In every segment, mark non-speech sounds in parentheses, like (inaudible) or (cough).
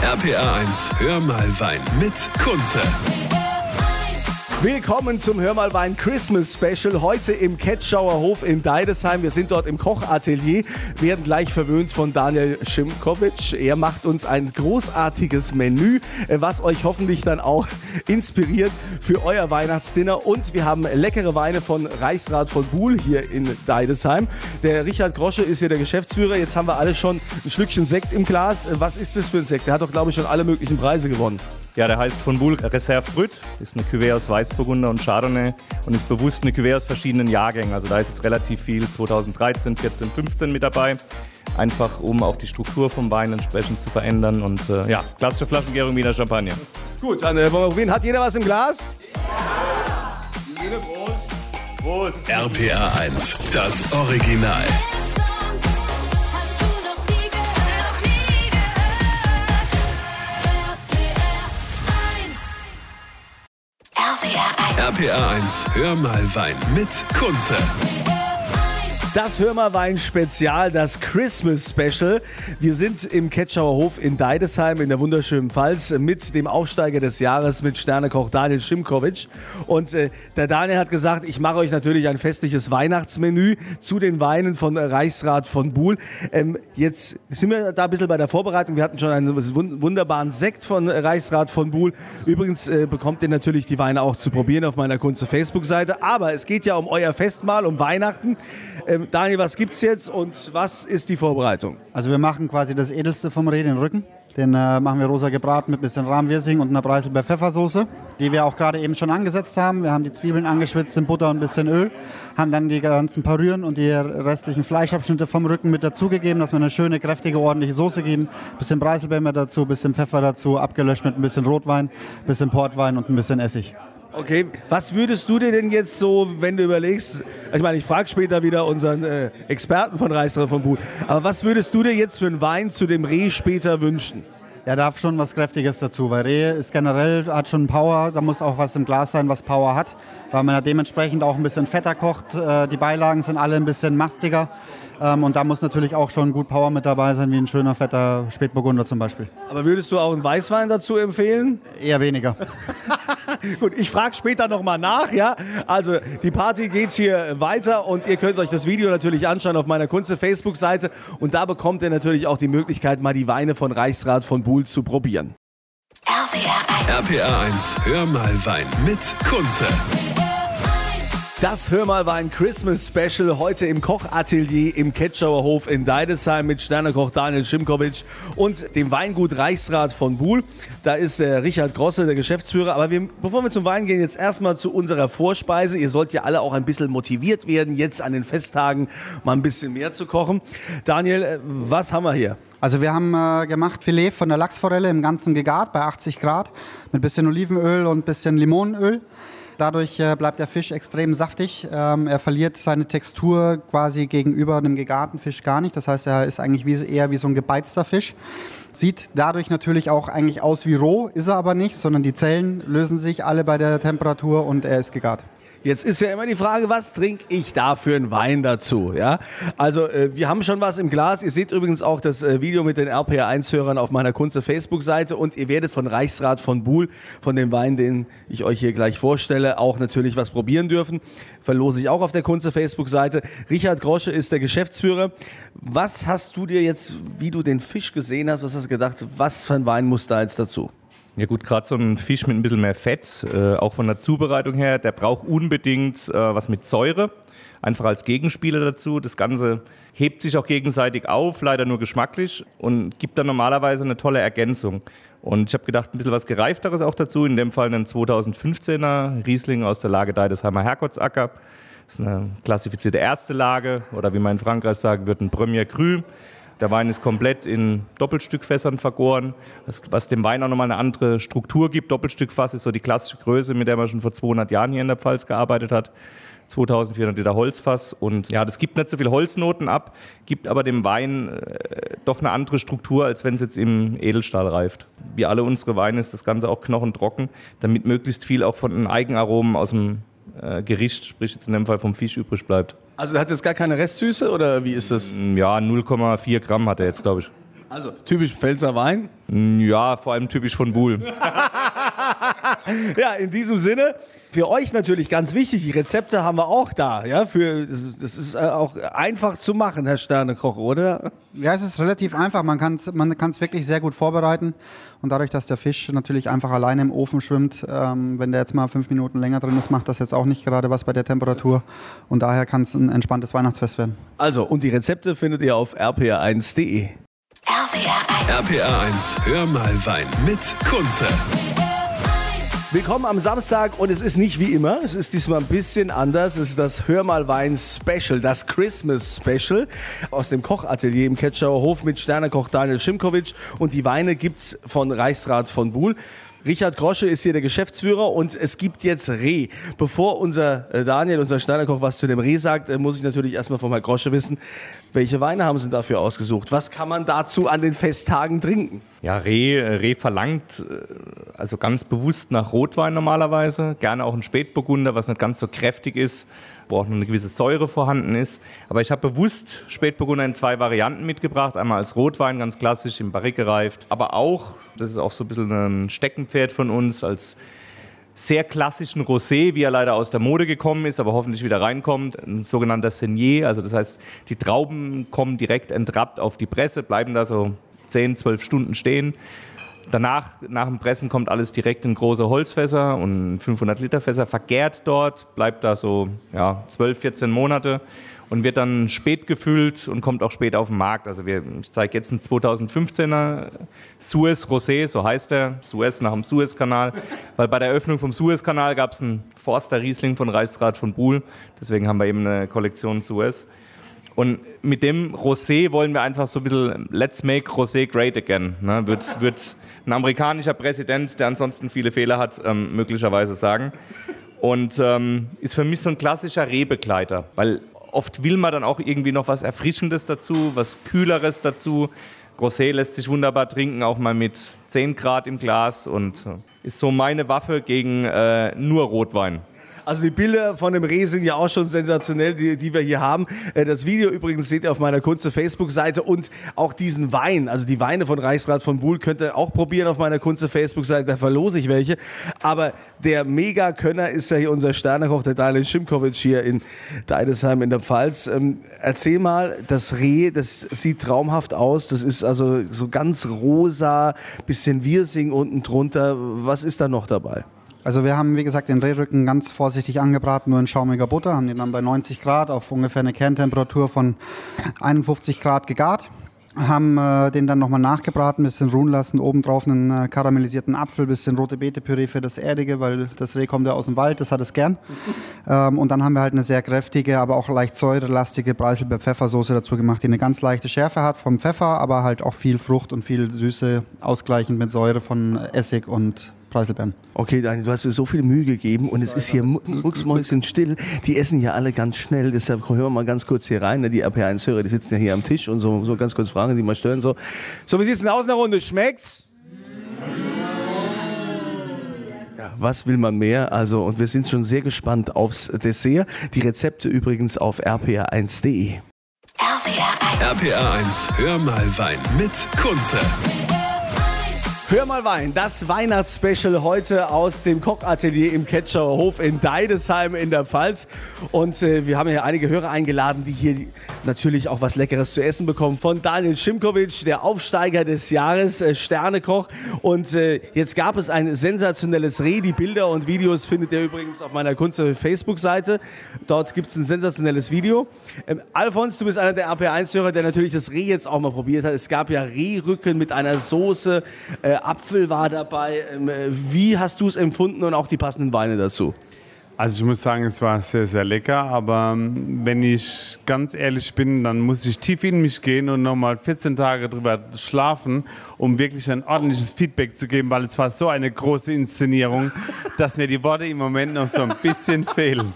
RPA 1, hör mal Wein mit Kunze. Willkommen zum Hör mal Wein Christmas Special. Heute im Ketschauer Hof in Deidesheim. Wir sind dort im Kochatelier, werden gleich verwöhnt von Daniel Schimkovic. Er macht uns ein großartiges Menü, äh, was euch hoffentlich dann auch inspiriert für euer Weihnachtsdinner. Und wir haben leckere Weine von Reichsrat von Buhl hier in Deidesheim. Der Richard Grosche ist hier der Geschäftsführer. Jetzt haben wir alle schon ein Schlückchen Sekt im Glas. Was ist das für ein Sekt? Der hat doch, glaube ich, schon alle möglichen Preise gewonnen. Ja, der heißt von Bull Reserve Brut, ist eine Cuvée aus Weißburgunder und Chardonnay und ist bewusst eine Cuvée aus verschiedenen Jahrgängen. Also da ist jetzt relativ viel 2013, 14, 15 mit dabei. Einfach um auch die Struktur vom Wein entsprechend zu verändern und äh, ja, klassische Flaschengärung Wiener Champagner. Gut, dann äh, wollen wir probieren. Hat jeder was im Glas? Prost! RPA 1, das Original. RPA 1, hör mal Wein mit Kunze. Das Hörmerwein Spezial, das Christmas Special. Wir sind im Ketschauer Hof in Deidesheim in der wunderschönen Pfalz mit dem Aufsteiger des Jahres mit Sternekoch Daniel Schimkovic. Und äh, der Daniel hat gesagt, ich mache euch natürlich ein festliches Weihnachtsmenü zu den Weinen von Reichsrat von Buhl. Ähm, jetzt sind wir da ein bisschen bei der Vorbereitung. Wir hatten schon einen wun- wunderbaren Sekt von Reichsrat von Buhl. Übrigens äh, bekommt ihr natürlich die Weine auch zu probieren auf meiner Kunze Facebook-Seite. Aber es geht ja um euer Festmahl, um Weihnachten. Ähm, Daniel, was gibt's jetzt und was ist die Vorbereitung? Also wir machen quasi das Edelste vom Reh, den Rücken. Den äh, machen wir rosa gebraten mit bisschen Rahmwirsing und einer Preiselbeer Pfeffersoße, die wir auch gerade eben schon angesetzt haben. Wir haben die Zwiebeln angeschwitzt in Butter und ein bisschen Öl, haben dann die ganzen Parüren und die restlichen Fleischabschnitte vom Rücken mit dazugegeben, dass wir eine schöne, kräftige, ordentliche Soße geben. Bisschen Preiselbeer dazu, bisschen Pfeffer dazu, abgelöscht mit ein bisschen Rotwein, bisschen Portwein und ein bisschen Essig. Okay, was würdest du dir denn jetzt so, wenn du überlegst, ich meine, ich frage später wieder unseren äh, Experten von Reichsrat von Buhl, aber was würdest du dir jetzt für einen Wein zu dem Reh später wünschen? Ja, darf schon was Kräftiges dazu, weil Reh ist generell, hat schon Power, da muss auch was im Glas sein, was Power hat, weil man ja dementsprechend auch ein bisschen fetter kocht, äh, die Beilagen sind alle ein bisschen mastiger ähm, und da muss natürlich auch schon gut Power mit dabei sein, wie ein schöner fetter Spätburgunder zum Beispiel. Aber würdest du auch einen Weißwein dazu empfehlen? Eher weniger. (laughs) Gut, ich frage später nochmal nach, ja. Also die Party geht hier weiter und ihr könnt euch das Video natürlich anschauen auf meiner Kunze Facebook-Seite und da bekommt ihr natürlich auch die Möglichkeit, mal die Weine von Reichsrat von Buhl zu probieren. RPR 1. RPA 1, hör mal Wein mit Kunze. Das Hör mal Wein Christmas Special heute im Kochatelier im Ketschauer Hof in Deidesheim mit Sternekoch Daniel Schimkovic und dem Weingut Reichsrat von Buhl. Da ist der Richard Grosse, der Geschäftsführer. Aber wir, bevor wir zum Wein gehen, jetzt erstmal zu unserer Vorspeise. Ihr sollt ja alle auch ein bisschen motiviert werden, jetzt an den Festtagen mal ein bisschen mehr zu kochen. Daniel, äh, was haben wir hier? Also wir haben äh, gemacht Filet von der Lachsforelle im Ganzen gegart bei 80 Grad mit bisschen Olivenöl und bisschen Limonenöl. Dadurch äh, bleibt der Fisch extrem saftig. Ähm, er verliert seine Textur quasi gegenüber einem gegarten Fisch gar nicht. Das heißt, er ist eigentlich eher wie so ein gebeizter Fisch. Sieht dadurch natürlich auch eigentlich aus wie roh, ist er aber nicht, sondern die Zellen lösen sich alle bei der Temperatur und er ist gegart. Jetzt ist ja immer die Frage, was trinke ich da für einen Wein dazu? Ja? Also äh, wir haben schon was im Glas. Ihr seht übrigens auch das äh, Video mit den RPR1-Hörern auf meiner Kunze Facebook-Seite und ihr werdet von Reichsrat von Buhl, von dem Wein, den ich euch hier gleich vorstelle, auch natürlich was probieren dürfen. Verlose ich auch auf der Kunze Facebook-Seite. Richard Grosche ist der Geschäftsführer. Was hast du dir jetzt, wie du den Fisch gesehen hast, was hast du gedacht, was für ein Wein muss da jetzt dazu? Ja gut, gerade so ein Fisch mit ein bisschen mehr Fett, äh, auch von der Zubereitung her, der braucht unbedingt äh, was mit Säure, einfach als Gegenspieler dazu. Das Ganze hebt sich auch gegenseitig auf, leider nur geschmacklich und gibt dann normalerweise eine tolle Ergänzung. Und ich habe gedacht, ein bisschen was Gereifteres auch dazu, in dem Fall einen 2015er Riesling aus der Lage Deidesheimer Herrgottsacker. Das ist eine klassifizierte erste Lage oder wie man in Frankreich sagt, wird ein Premier Cru. Der Wein ist komplett in Doppelstückfässern vergoren, was, dem Wein auch nochmal eine andere Struktur gibt. Doppelstückfass ist so die klassische Größe, mit der man schon vor 200 Jahren hier in der Pfalz gearbeitet hat. 2400 Liter Holzfass und ja, das gibt nicht so viel Holznoten ab, gibt aber dem Wein äh, doch eine andere Struktur, als wenn es jetzt im Edelstahl reift. Wie alle unsere Weine ist das Ganze auch knochentrocken, damit möglichst viel auch von den Eigenaromen aus dem äh, Gericht, sprich jetzt in dem Fall vom Fisch übrig bleibt. Also hat jetzt gar keine Restsüße oder wie ist das? Ja, 0,4 Gramm hat er jetzt, glaube ich. Also typisch Pfälzer Wein. Ja, vor allem typisch von Buhl. (laughs) Ja, in diesem Sinne, für euch natürlich ganz wichtig, die Rezepte haben wir auch da. Ja, für, das ist äh, auch einfach zu machen, Herr Sternekoch, oder? Ja, es ist relativ einfach. Man kann es man kann's wirklich sehr gut vorbereiten. Und dadurch, dass der Fisch natürlich einfach alleine im Ofen schwimmt, ähm, wenn der jetzt mal fünf Minuten länger drin ist, macht das jetzt auch nicht gerade was bei der Temperatur. Und daher kann es ein entspanntes Weihnachtsfest werden. Also, und die Rezepte findet ihr auf rpa1.de. RPR 1. RPA 1, hör mal Wein mit Kunze. Willkommen am Samstag und es ist nicht wie immer, es ist diesmal ein bisschen anders. Es ist das Hör mal Wein Special, das Christmas Special aus dem Kochatelier im Ketschauer Hof mit Sternekoch Daniel Schimkowitsch und die Weine gibt's von Reichsrat von Buhl. Richard Grosche ist hier der Geschäftsführer und es gibt jetzt Reh. Bevor unser äh, Daniel, unser Sternekoch, was zu dem Reh sagt, äh, muss ich natürlich erstmal von Herrn Grosche wissen, welche Weine haben Sie dafür ausgesucht? Was kann man dazu an den Festtagen trinken? Ja, Reh, Reh verlangt äh, also ganz bewusst nach Rotwein normalerweise. Gerne auch ein Spätburgunder, was nicht ganz so kräftig ist, wo auch noch eine gewisse Säure vorhanden ist. Aber ich habe bewusst Spätburgunder in zwei Varianten mitgebracht. Einmal als Rotwein, ganz klassisch, im Barrique gereift. Aber auch, das ist auch so ein bisschen ein Steckenpferd von uns, als sehr klassischen Rosé, wie er leider aus der Mode gekommen ist, aber hoffentlich wieder reinkommt. Ein sogenannter Senier, also das heißt, die Trauben kommen direkt entrappt auf die Presse, bleiben da so 10, 12 Stunden stehen. Danach, nach dem Pressen, kommt alles direkt in große Holzfässer und 500 Liter Fässer, vergärt dort, bleibt da so ja, 12, 14 Monate und wird dann spät gefüllt und kommt auch spät auf den Markt. Also wir, ich zeige jetzt einen 2015er Suez Rosé, so heißt er, Suez nach dem Suezkanal, (laughs) weil bei der Eröffnung vom Suezkanal gab es einen Forster Riesling von Reichsrat von Buhl, deswegen haben wir eben eine Kollektion Suez. Und mit dem Rosé wollen wir einfach so ein bisschen Let's make Rosé great again. Ne? Wird, wird ein amerikanischer Präsident, der ansonsten viele Fehler hat, ähm, möglicherweise sagen. Und ähm, ist für mich so ein klassischer Rehbegleiter, weil oft will man dann auch irgendwie noch was Erfrischendes dazu, was Kühleres dazu. Rosé lässt sich wunderbar trinken, auch mal mit 10 Grad im Glas und äh, ist so meine Waffe gegen äh, nur Rotwein. Also die Bilder von dem Reh sind ja auch schon sensationell, die, die wir hier haben. Äh, Das Video übrigens seht ihr auf meiner Kunze Facebook-Seite und auch diesen Wein, also die Weine von Reichsrat von Buhl könnt ihr auch probieren auf meiner Kunze Facebook-Seite, da verlose ich welche. Aber der Mega-Könner ist ja hier unser Sternekoch, der Daniel Schimkowitsch hier in Deidesheim in der Pfalz. Ähm, erzähl mal, das Reh, das sieht traumhaft aus, das ist also so ganz rosa, bisschen Wirsing unten drunter. Was ist da noch dabei? Also wir haben, wie gesagt, den Rehrücken ganz vorsichtig angebraten, nur in schaumiger Butter, haben den dann bei 90 Grad auf ungefähr eine Kerntemperatur von 51 Grad gegart. Haben äh, den dann nochmal nachgebraten, bisschen ruhen lassen, obendrauf einen äh, karamellisierten Apfel, bisschen rote Beete-Püree für das Erdige, weil das Reh kommt ja aus dem Wald, das hat es gern. (laughs) Ähm, und dann haben wir halt eine sehr kräftige, aber auch leicht säurelastige Preiselbeer-Pfeffersoße dazu gemacht, die eine ganz leichte Schärfe hat vom Pfeffer, aber halt auch viel Frucht und viel Süße, ausgleichend mit Säure von Essig und Preiselbeeren. Okay, Daniel, du hast dir so viel Mühe gegeben und es ist hier mu- mucksmäuschen still. Die essen ja alle ganz schnell, deshalb hören wir mal ganz kurz hier rein. ne? Die RP1-Hörer, die sitzen ja hier am Tisch und so, so ganz kurz fragen, die mal stören. So, so wie sieht's denn aus in der Runde? Schmeckt's? Ja, was will man mehr? Also, und wir sind schon sehr gespannt aufs Dessert. Die Rezepte übrigens auf rpa1.de. RPR 1. RPA 1, hör mal Wein mit Kunze. Hör mal Wein, das Weihnachtsspecial heute aus dem Kochatelier im Ketschauer Hof in Deidesheim in der Pfalz. Und äh, wir haben hier einige Hörer eingeladen, die hier natürlich auch was Leckeres zu essen bekommen. Von Daniel Schimkowitsch, der Aufsteiger des Jahres, äh, Sternekoch. Und äh, jetzt gab es ein sensationelles Reh. Die Bilder und Videos findet ihr übrigens auf meiner Kunze Facebook-Seite. Dort gibt es ein sensationelles Video. Ähm, Alfons, du bist einer der RP1-Hörer, der natürlich das Reh jetzt auch mal probiert hat. Es gab ja Rehrücken mit einer Soße. Apfel war dabei. Ähm, äh, wie hast du es empfunden und auch die passenden Weine dazu? Also ich muss sagen, es war sehr, sehr lecker, aber ähm, wenn ich ganz ehrlich bin, dann muss ich tief in mich gehen und nochmal 14 Tage drüber schlafen, um wirklich ein ordentliches Feedback zu geben, weil es war so eine große Inszenierung, dass mir die Worte im Moment noch so ein bisschen fehlen.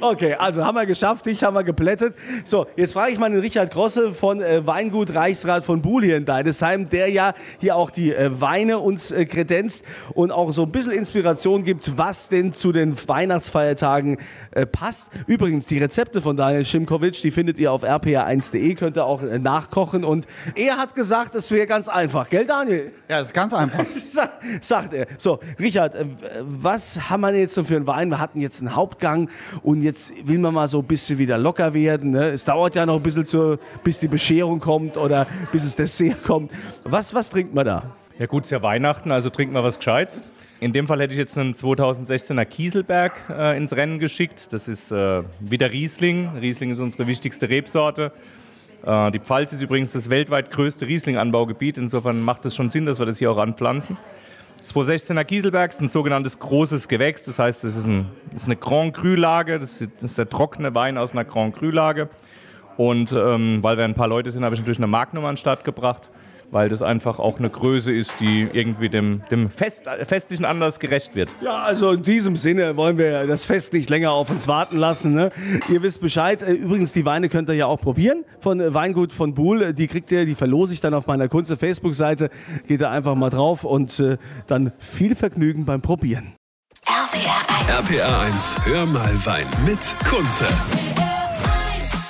Okay, also haben wir geschafft, dich haben wir geplättet. So, jetzt frage ich mal den Richard Grosse von äh, Weingut Reichsrat von Buhl hier in Deidesheim, der ja hier auch die äh, Weine uns äh, kredenzt und auch so ein bisschen Inspiration gibt, was denn zu den Weihnachtsfeiertagen äh, passt. Übrigens, die Rezepte von Daniel Schimkowitsch, die findet ihr auf rpa1.de, könnt ihr auch äh, nachkochen. Und er hat gesagt, es wäre ganz einfach, gell Daniel? Ja, das ist ganz einfach. (laughs) Sa- sagt er. So, Richard, äh, was haben wir denn jetzt so für einen Wein? Wir hatten jetzt einen Hauptgang und jetzt will man mal so ein bisschen wieder locker werden. Ne? Es dauert ja noch ein bisschen, zur, bis die Bescherung kommt oder bis das Dessert kommt. Was, was trinkt man da? Ja gut, es ist ja Weihnachten, also trinken wir was Gescheites. In dem Fall hätte ich jetzt einen 2016er Kieselberg äh, ins Rennen geschickt. Das ist äh, wieder Riesling. Riesling ist unsere wichtigste Rebsorte. Äh, die Pfalz ist übrigens das weltweit größte Riesling-Anbaugebiet. Insofern macht es schon Sinn, dass wir das hier auch anpflanzen. Das 2016er Kieselberg ist ein sogenanntes großes Gewächs. Das heißt, das ist, ein, ist eine Grand Cru-Lage. Das, das ist der trockene Wein aus einer Grand Cru-Lage. Und ähm, weil wir ein paar Leute sind, habe ich natürlich eine Marknummer an den Start gebracht, weil das einfach auch eine Größe ist, die irgendwie dem, dem Fest, festlichen Anlass gerecht wird. Ja, also in diesem Sinne wollen wir das Fest nicht länger auf uns warten lassen. Ne? Ihr wisst Bescheid. Äh, Übrigens, die Weine könnt ihr ja auch probieren von äh, Weingut von Buhl. Äh, Die kriegt ihr, die verlose ich dann auf meiner Kunze Facebook-Seite. Geht da einfach mal drauf und äh, dann viel Vergnügen beim Probieren. RPR 1, hör mal Wein mit Kunze.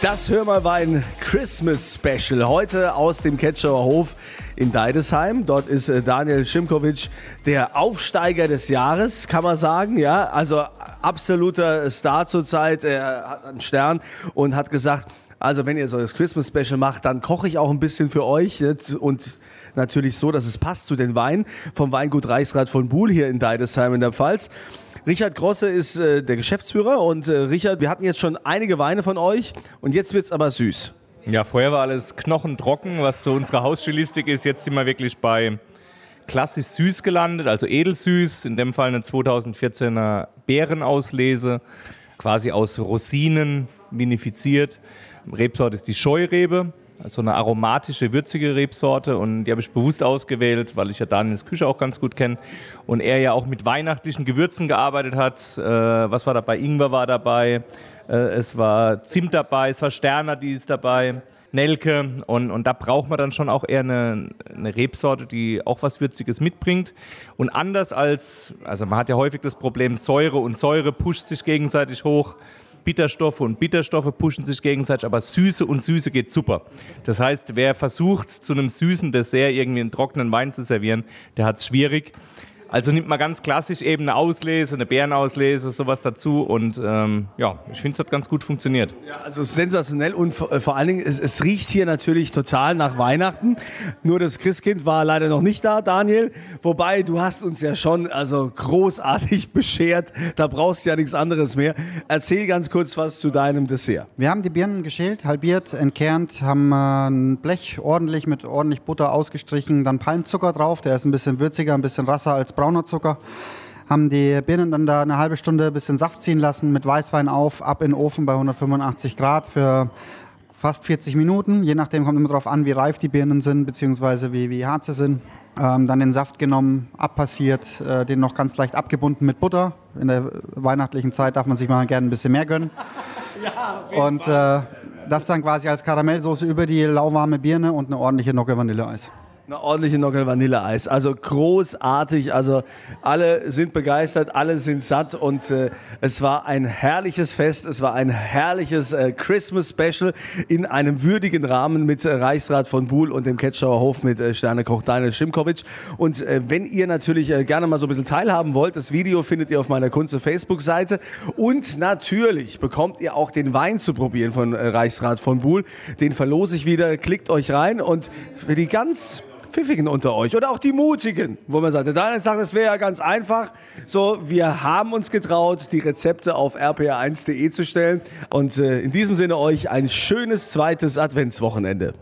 Das Hör mal Wein Christmas Special. Heute aus dem Ketschauer Hof in Deidesheim. Dort ist äh, Daniel Schimkowitsch der Aufsteiger des Jahres, kann man sagen. Ja, also absoluter Star zurzeit. Er hat einen Stern und hat gesagt, also wenn ihr so das Christmas Special macht, dann koche ich auch ein bisschen für euch nicht? und natürlich so, dass es passt zu den Weinen vom Weingut Reichsrat von Buhl hier in Deidesheim in der Pfalz. Richard Grosse ist äh, der Geschäftsführer und äh, Richard, wir hatten jetzt schon einige Weine von euch und jetzt wird's aber süß. Ja, vorher war alles knochentrocken, was so unsere Hausstilistik ist. Jetzt sind wir wirklich bei klassisch süß gelandet, also edelsüß. In dem Fall eine 2014er Beerenauslese, quasi aus Rosinen vinifiziert. Rebsorte ist die Scheurebe, also eine aromatische, würzige Rebsorte. Und die habe ich bewusst ausgewählt, weil ich ja Daniels Küche auch ganz gut kenne. Und er ja auch mit weihnachtlichen Gewürzen gearbeitet hat. Äh, was war dabei? Ingwer war dabei. Äh, es war Zimt dabei, es war Sternadis dabei. Nelke und, und da braucht man dann schon auch eher eine, eine Rebsorte, die auch was Würziges mitbringt. Und anders als, also man hat ja häufig das Problem, Säure und Säure pusht sich gegenseitig hoch. Bitterstoffe und Bitterstoffe pushen sich gegenseitig, aber Süße und Süße geht super. Das heißt, wer versucht, zu einem süßen Dessert irgendwie einen trockenen Wein zu servieren, der hat es schwierig. Also nimmt man ganz klassisch eben eine Auslese, eine Beerenauslese, sowas dazu und ähm, ja, ich finde, es hat ganz gut funktioniert. Ja, also sensationell und vor, äh, vor allen Dingen, es, es riecht hier natürlich total nach Weihnachten. Nur das Christkind war leider noch nicht da, Daniel. Wobei, du hast uns ja schon also großartig (laughs) beschert. Da brauchst du ja nichts anderes mehr. Erzähl ganz kurz was zu deinem Dessert. Wir haben die Birnen geschält, halbiert, entkernt, haben äh, ein Blech ordentlich mit ordentlich Butter ausgestrichen, dann Palmzucker drauf, der ist ein bisschen würziger, ein bisschen rasser als brauner Zucker. Haben die Birnen dann da eine halbe Stunde ein bisschen Saft ziehen lassen, mit Weißwein auf, ab in den Ofen bei 185 Grad für fast 40 Minuten. Je nachdem kommt immer darauf an, wie reif die Birnen sind, beziehungsweise wie, wie hart sie sind. Ähm, dann den Saft genommen, abpassiert, äh, den noch ganz leicht abgebunden mit Butter. In der weihnachtlichen Zeit darf man sich mal gerne ein bisschen mehr gönnen. (laughs) Und äh, das dann quasi als Karamellsoße über die lauwarme Birne und eine ordentliche Nocke Vanilleeis. Eine ordentliche Nockel Vanilleeis. Also großartig. Also alle sind begeistert, alle sind satt und äh, es war ein herrliches Fest. Es war ein herrliches äh, Christmas Special in einem würdigen Rahmen mit äh, Reichsrat von Buhl und dem Ketschauer Hof mit äh, Sternekoch Daniel Schimkowitsch. Und äh, wenn ihr natürlich äh, gerne mal so ein bisschen teilhaben wollt, das Video findet ihr auf meiner Kunze Facebook-Seite. Und natürlich bekommt ihr auch den Wein zu probieren von äh, Reichsrat von Buhl. Den verlose ich wieder. Klickt euch rein und für die ganz Pfiffigen unter euch oder auch die Mutigen, wo man sagt, der Daniel sagt, es wäre ja ganz einfach. So, wir haben uns getraut, die Rezepte auf rpr1.de zu stellen. Und äh, in diesem Sinne euch ein schönes zweites Adventswochenende.